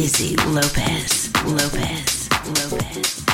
Izzy Lopez, Lopez, Lopez.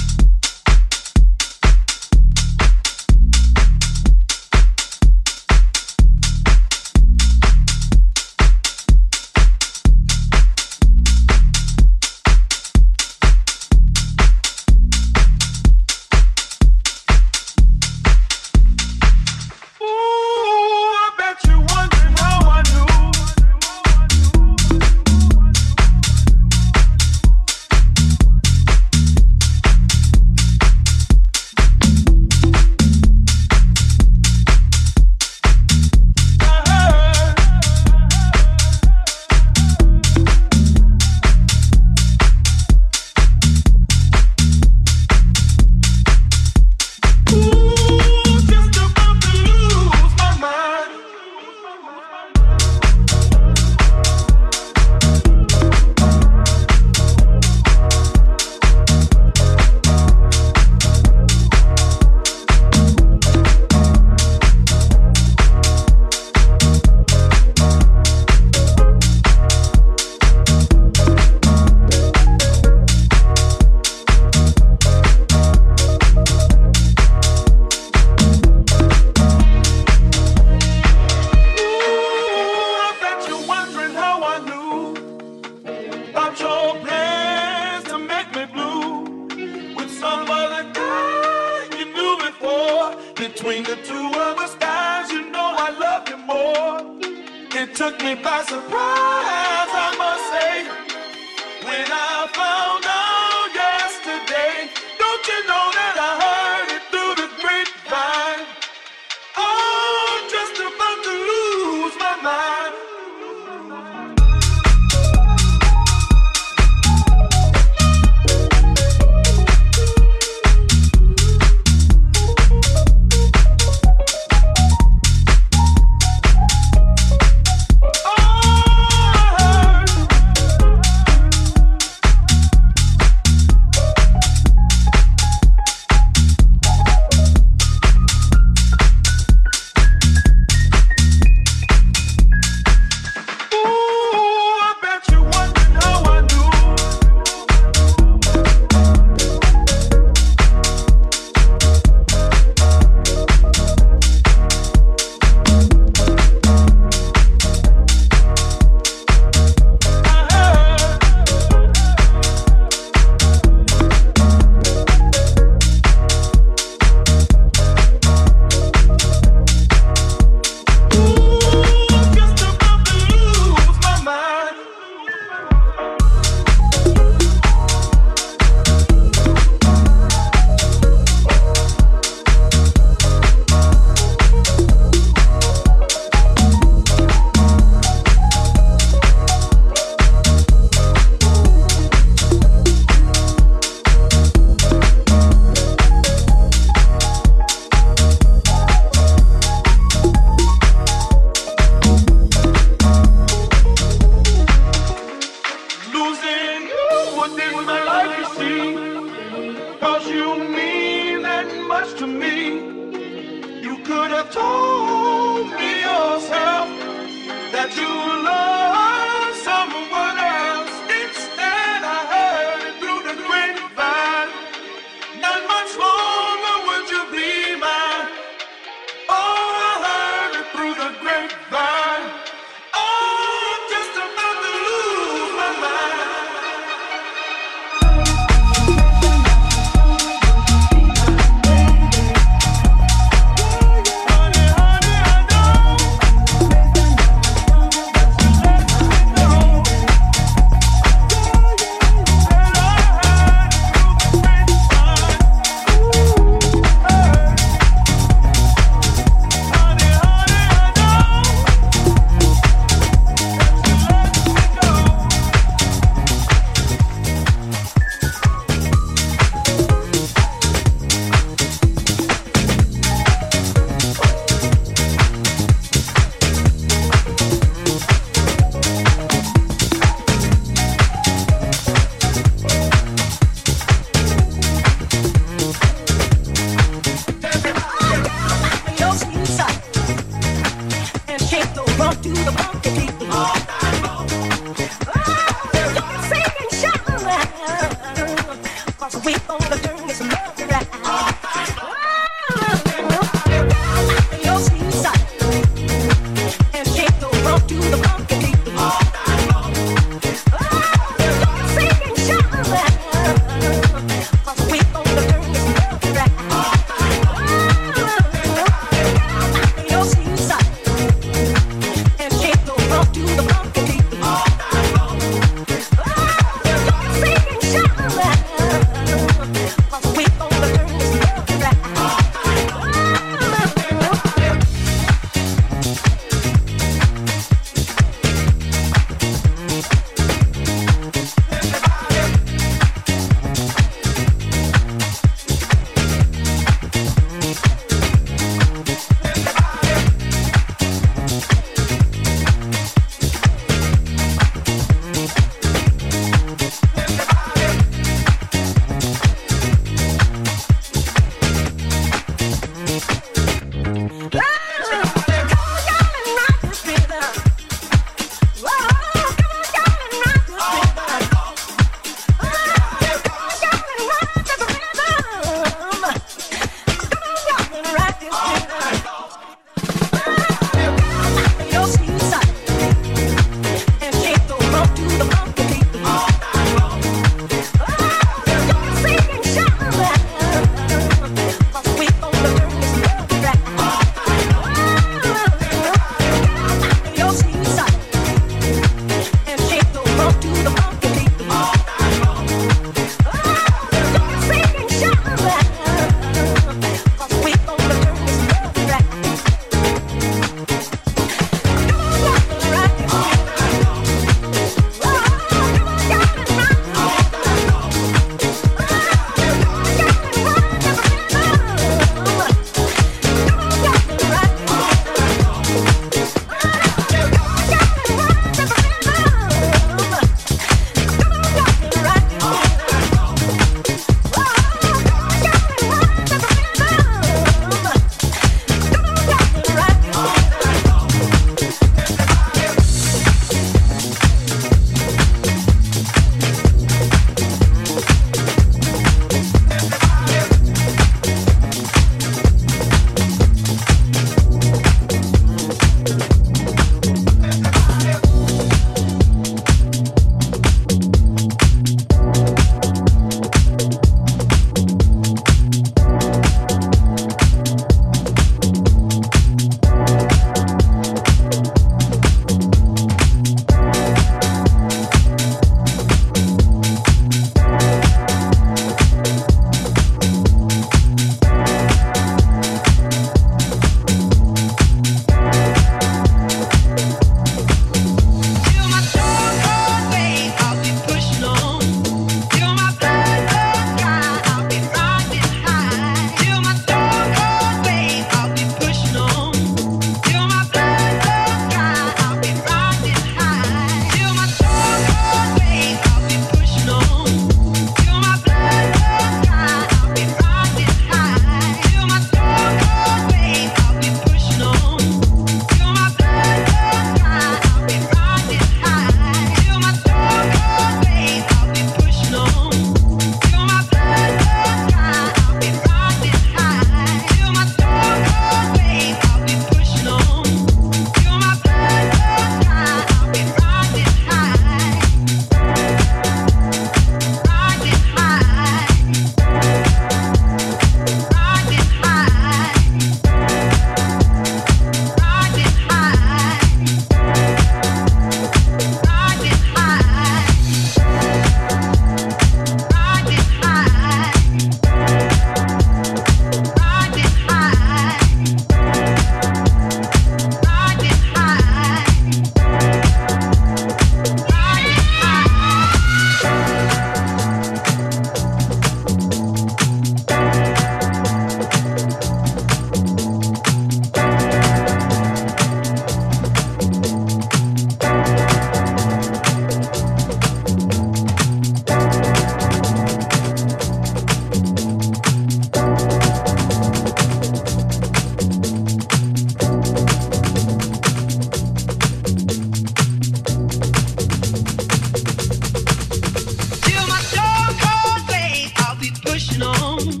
alone.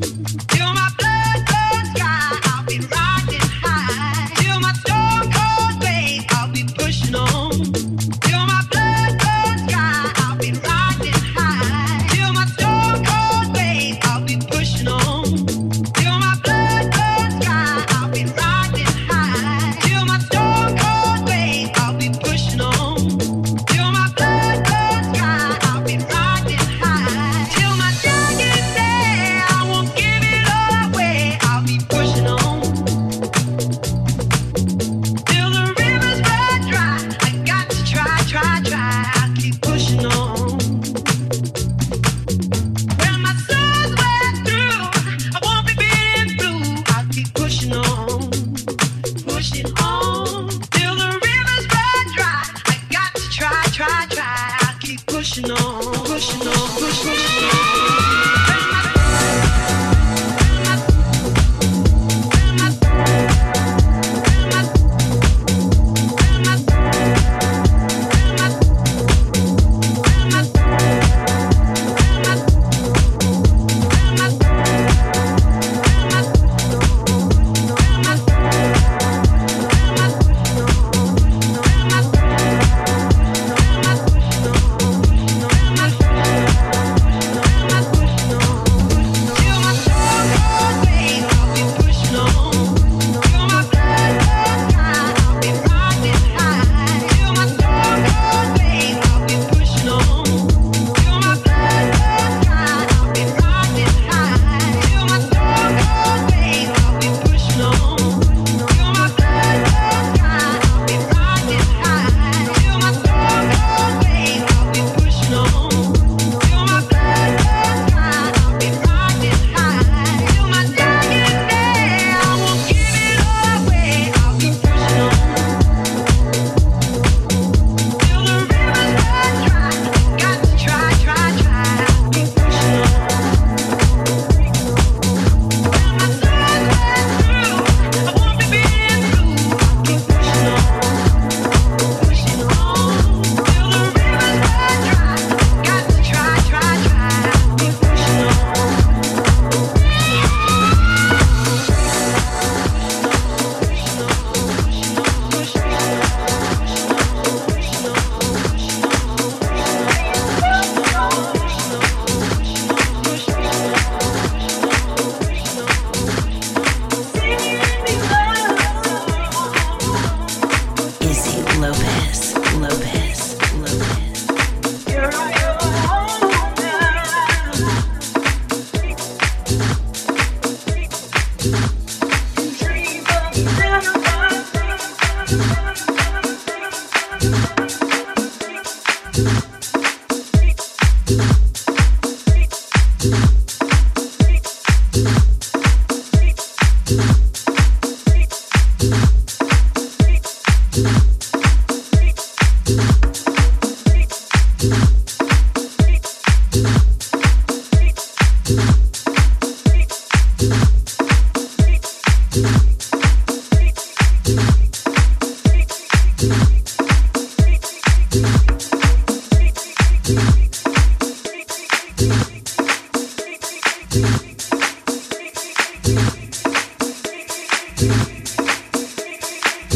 You're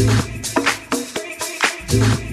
Thank you.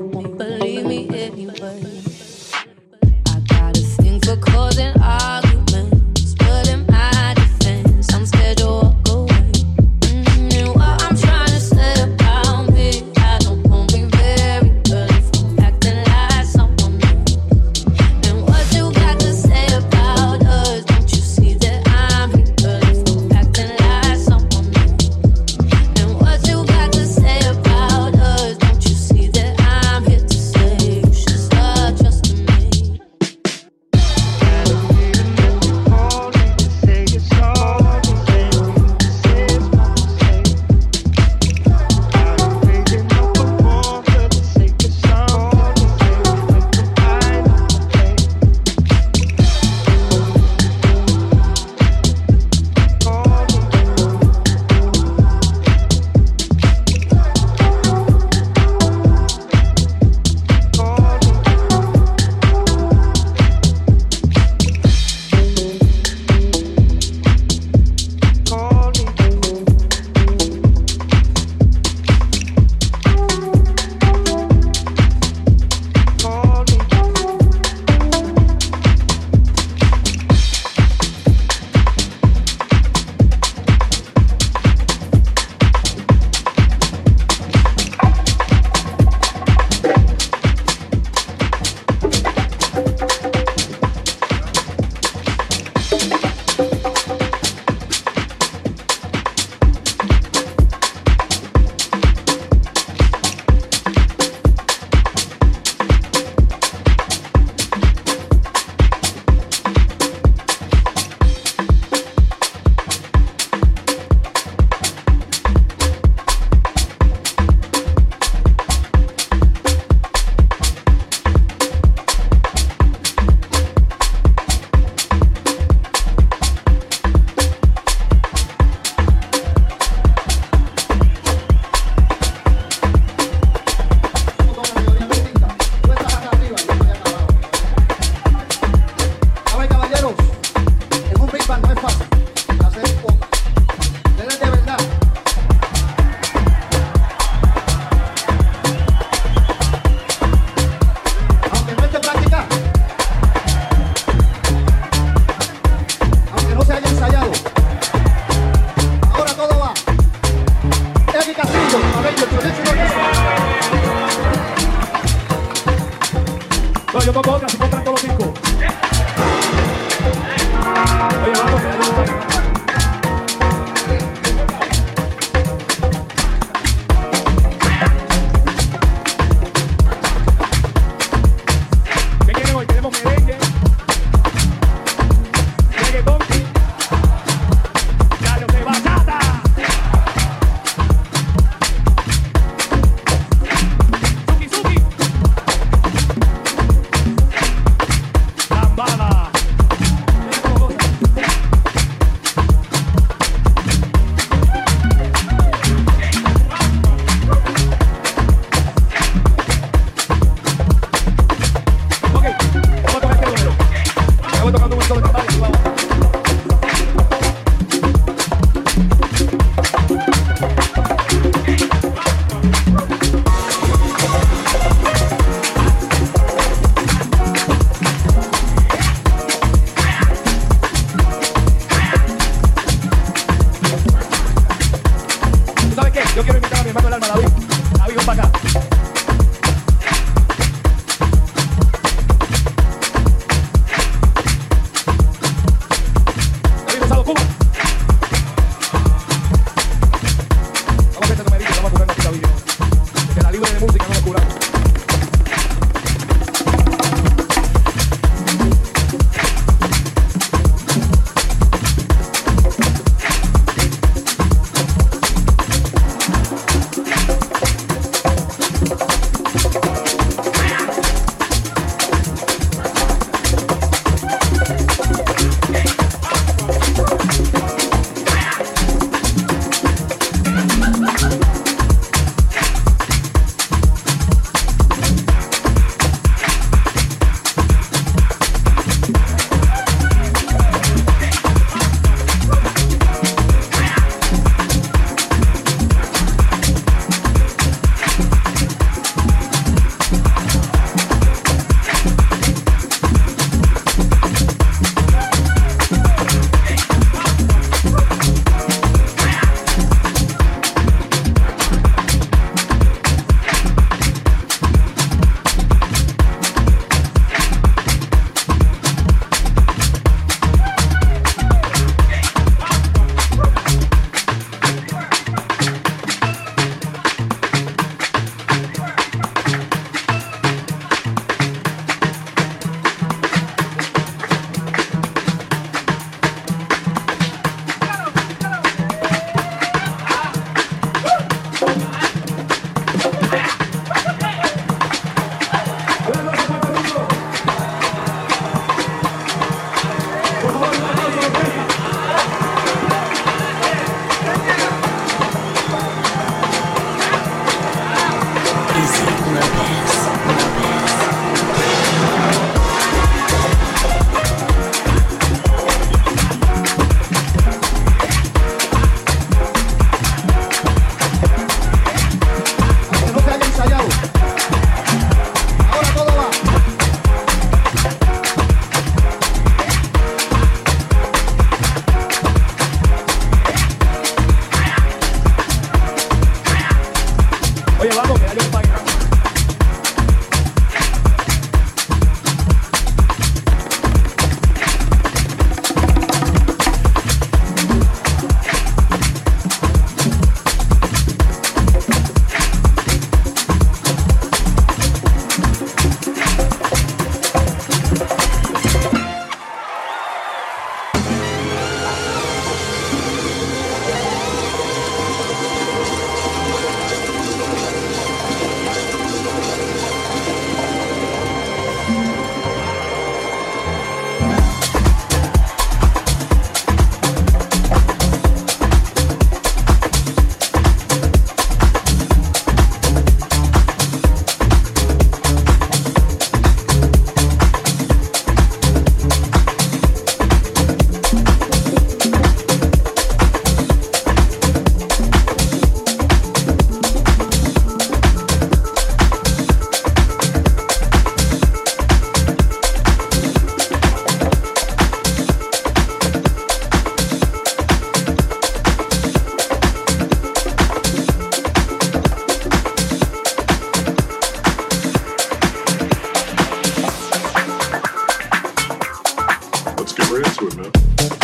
We're into it, man.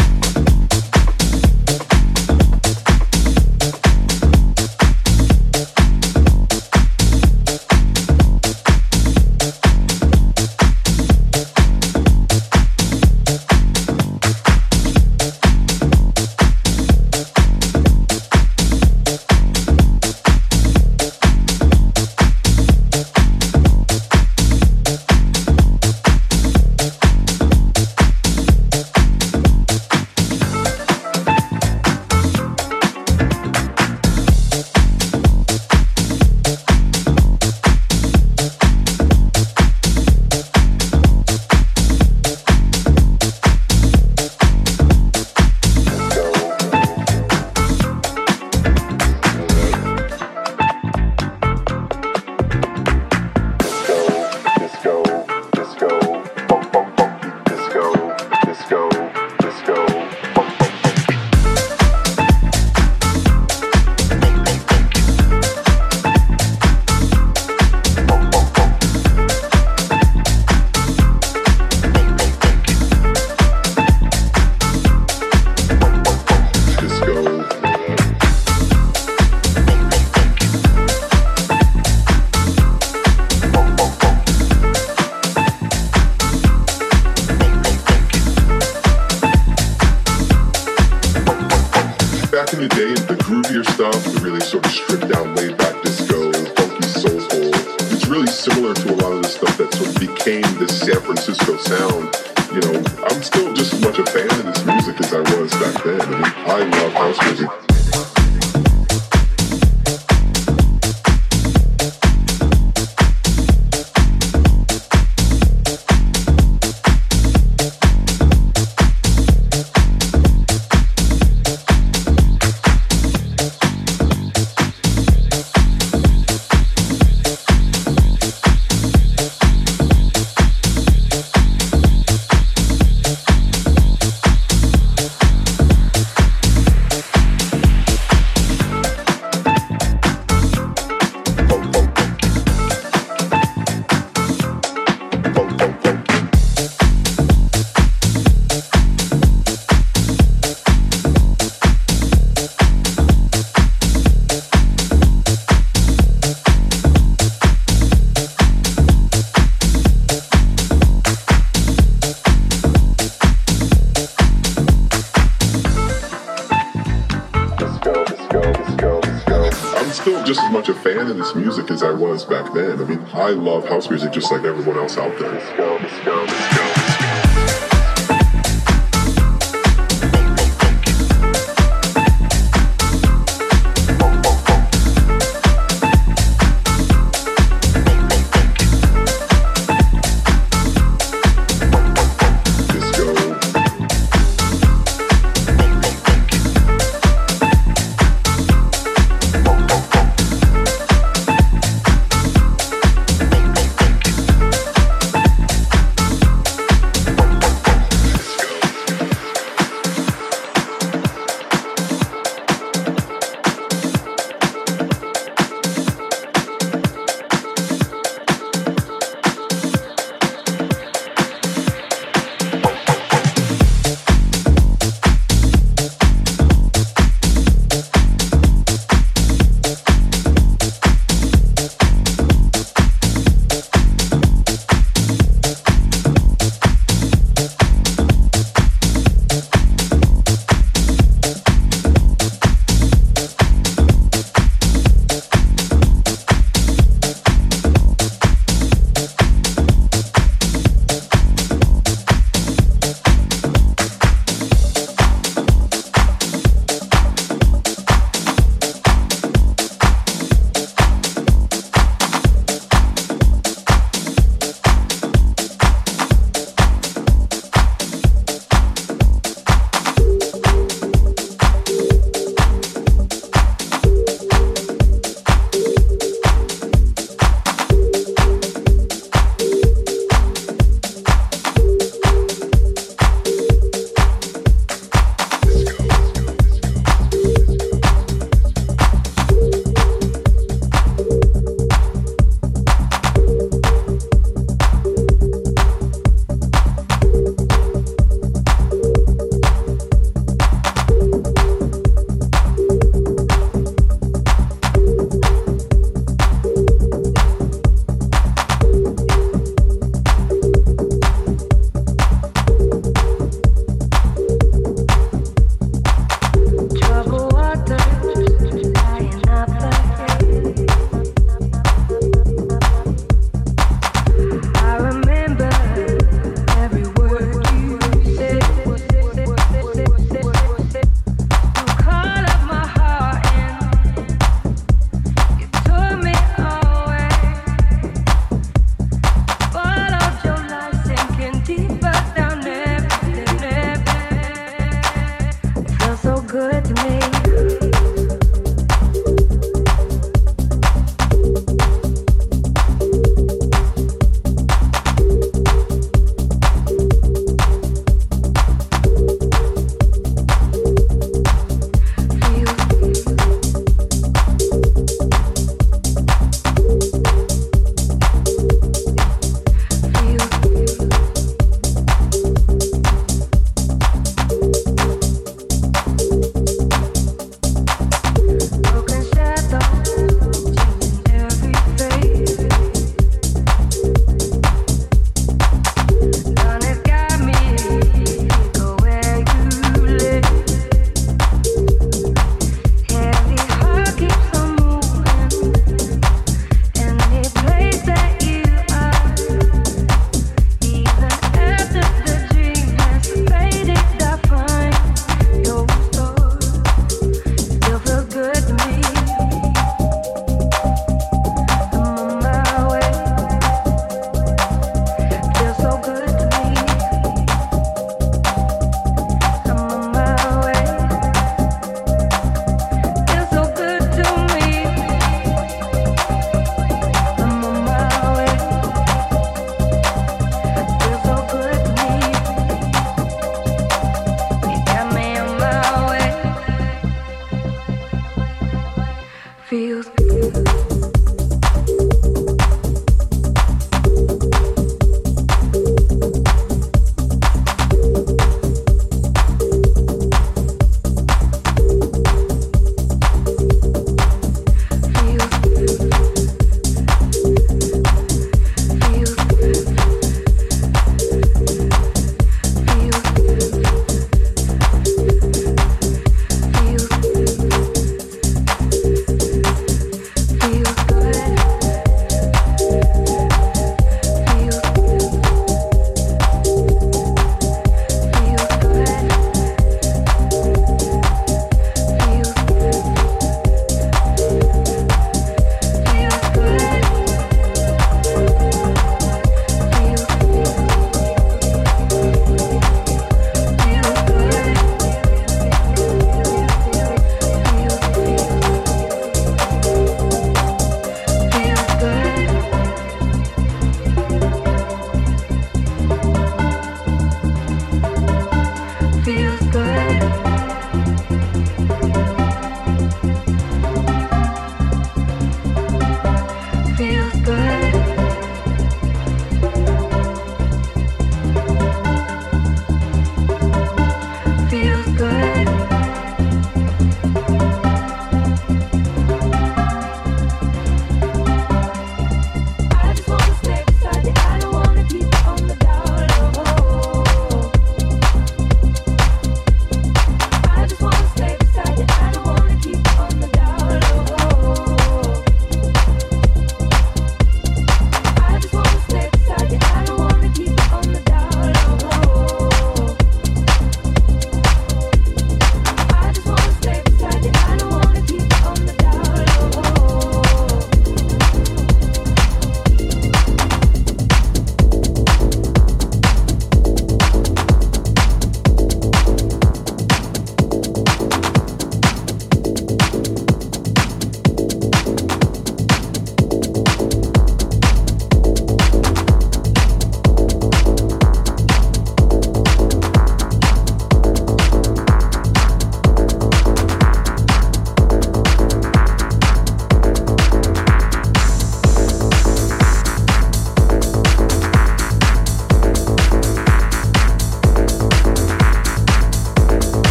I love house music just like everyone else out there. Let's go, let's go.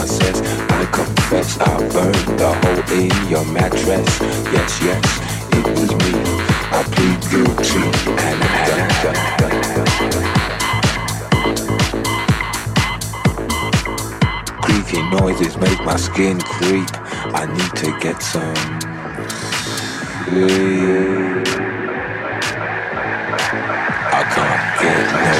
my sense. I confess I burned the hole in your mattress. Yes, yes, it was me. I plead guilty and I Creaky noises make my skin creep. I need to get some sleep. I can't get no